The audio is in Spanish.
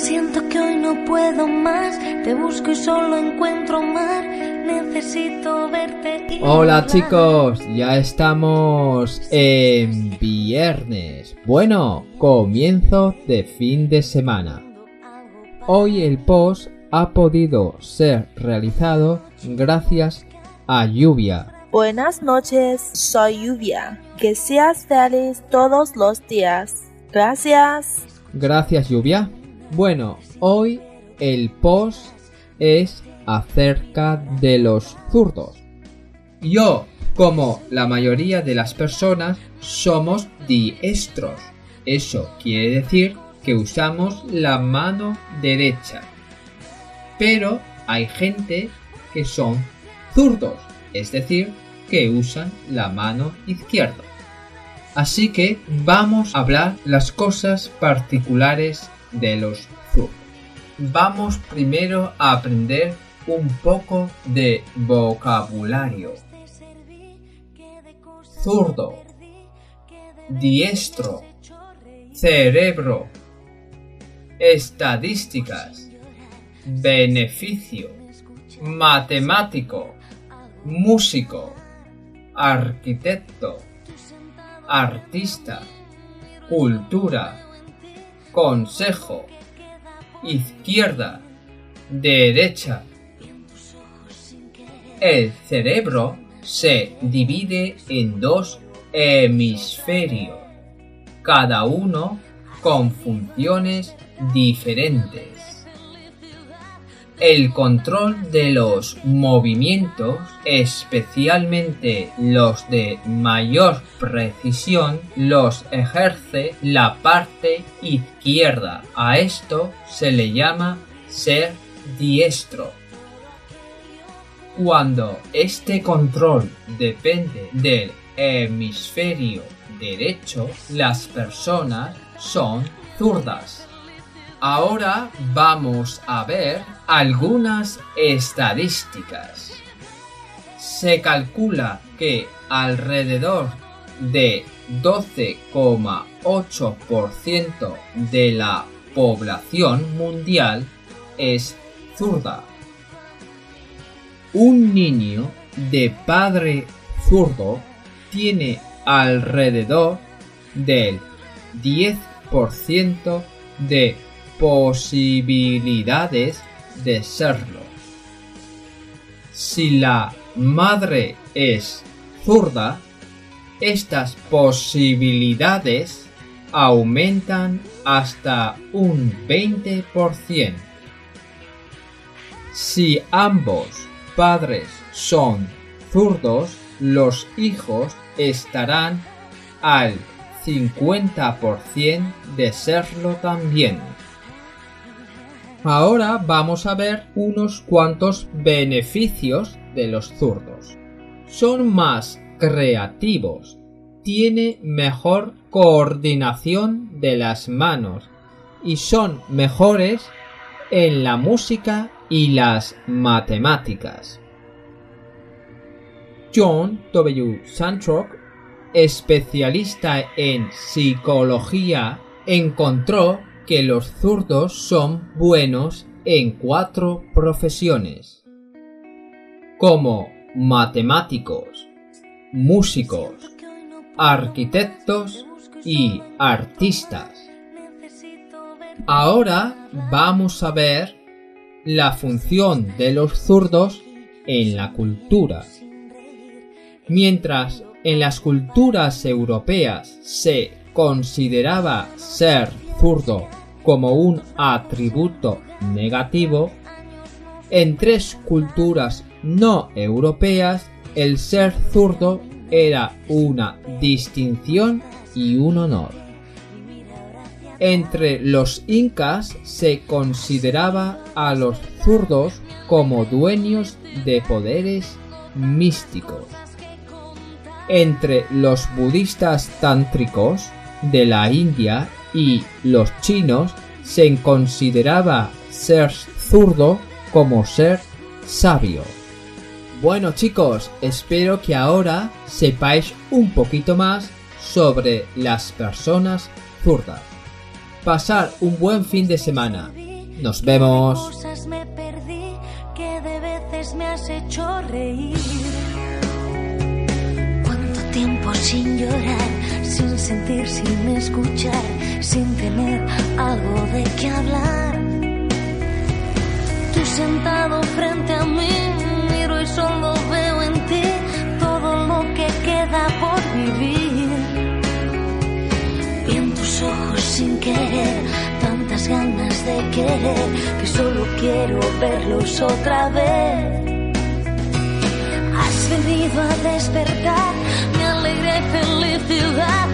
Siento que hoy no puedo más, te busco y solo encuentro mar. Necesito verte. Y Hola chicos, ya estamos en viernes. Bueno, comienzo de fin de semana. Hoy el post ha podido ser realizado gracias a lluvia. Buenas noches, soy Lluvia. Que seas feliz todos los días. Gracias. Gracias lluvia. Bueno, hoy el post es acerca de los zurdos. Yo, como la mayoría de las personas, somos diestros. Eso quiere decir que usamos la mano derecha. Pero hay gente que son zurdos, es decir, que usan la mano izquierda. Así que vamos a hablar las cosas particulares de los zurdos. Vamos primero a aprender un poco de vocabulario. Zurdo, diestro, cerebro, estadísticas, beneficio, matemático, músico, arquitecto, artista, cultura, consejo, izquierda, derecha. El cerebro se divide en dos hemisferios, cada uno con funciones diferentes. El control de los movimientos, especialmente los de mayor precisión, los ejerce la parte izquierda. A esto se le llama ser diestro. Cuando este control depende del hemisferio derecho, las personas son zurdas. Ahora vamos a ver algunas estadísticas. Se calcula que alrededor de 12,8% de la población mundial es zurda. Un niño de padre zurdo tiene alrededor del 10% de posibilidades de serlo. Si la madre es zurda, estas posibilidades aumentan hasta un 20%. Si ambos padres son zurdos, los hijos estarán al 50% de serlo también. Ahora vamos a ver unos cuantos beneficios de los zurdos. Son más creativos, tiene mejor coordinación de las manos y son mejores en la música y las matemáticas. John W. Santrock, especialista en psicología, encontró que los zurdos son buenos en cuatro profesiones, como matemáticos, músicos, arquitectos y artistas. Ahora vamos a ver la función de los zurdos en la cultura. Mientras en las culturas europeas se consideraba ser zurdo como un atributo negativo, en tres culturas no europeas el ser zurdo era una distinción y un honor. Entre los incas se consideraba a los zurdos como dueños de poderes místicos. Entre los budistas tántricos de la India y los chinos se consideraba ser zurdo como ser sabio. Bueno chicos, espero que ahora sepáis un poquito más sobre las personas zurdas. Pasar un buen fin de semana. Nos vemos. Cuánto tiempo sin llorar, sin sentir, sin escuchar, sin tener algo de qué hablar. Tú sentado frente a mí, miro y solo veo en ti todo lo que queda por vivir. Vi en tus ojos sin querer tantas ganas de querer que solo quiero verlos otra vez. Has venido a despertar mi alegría y felicidad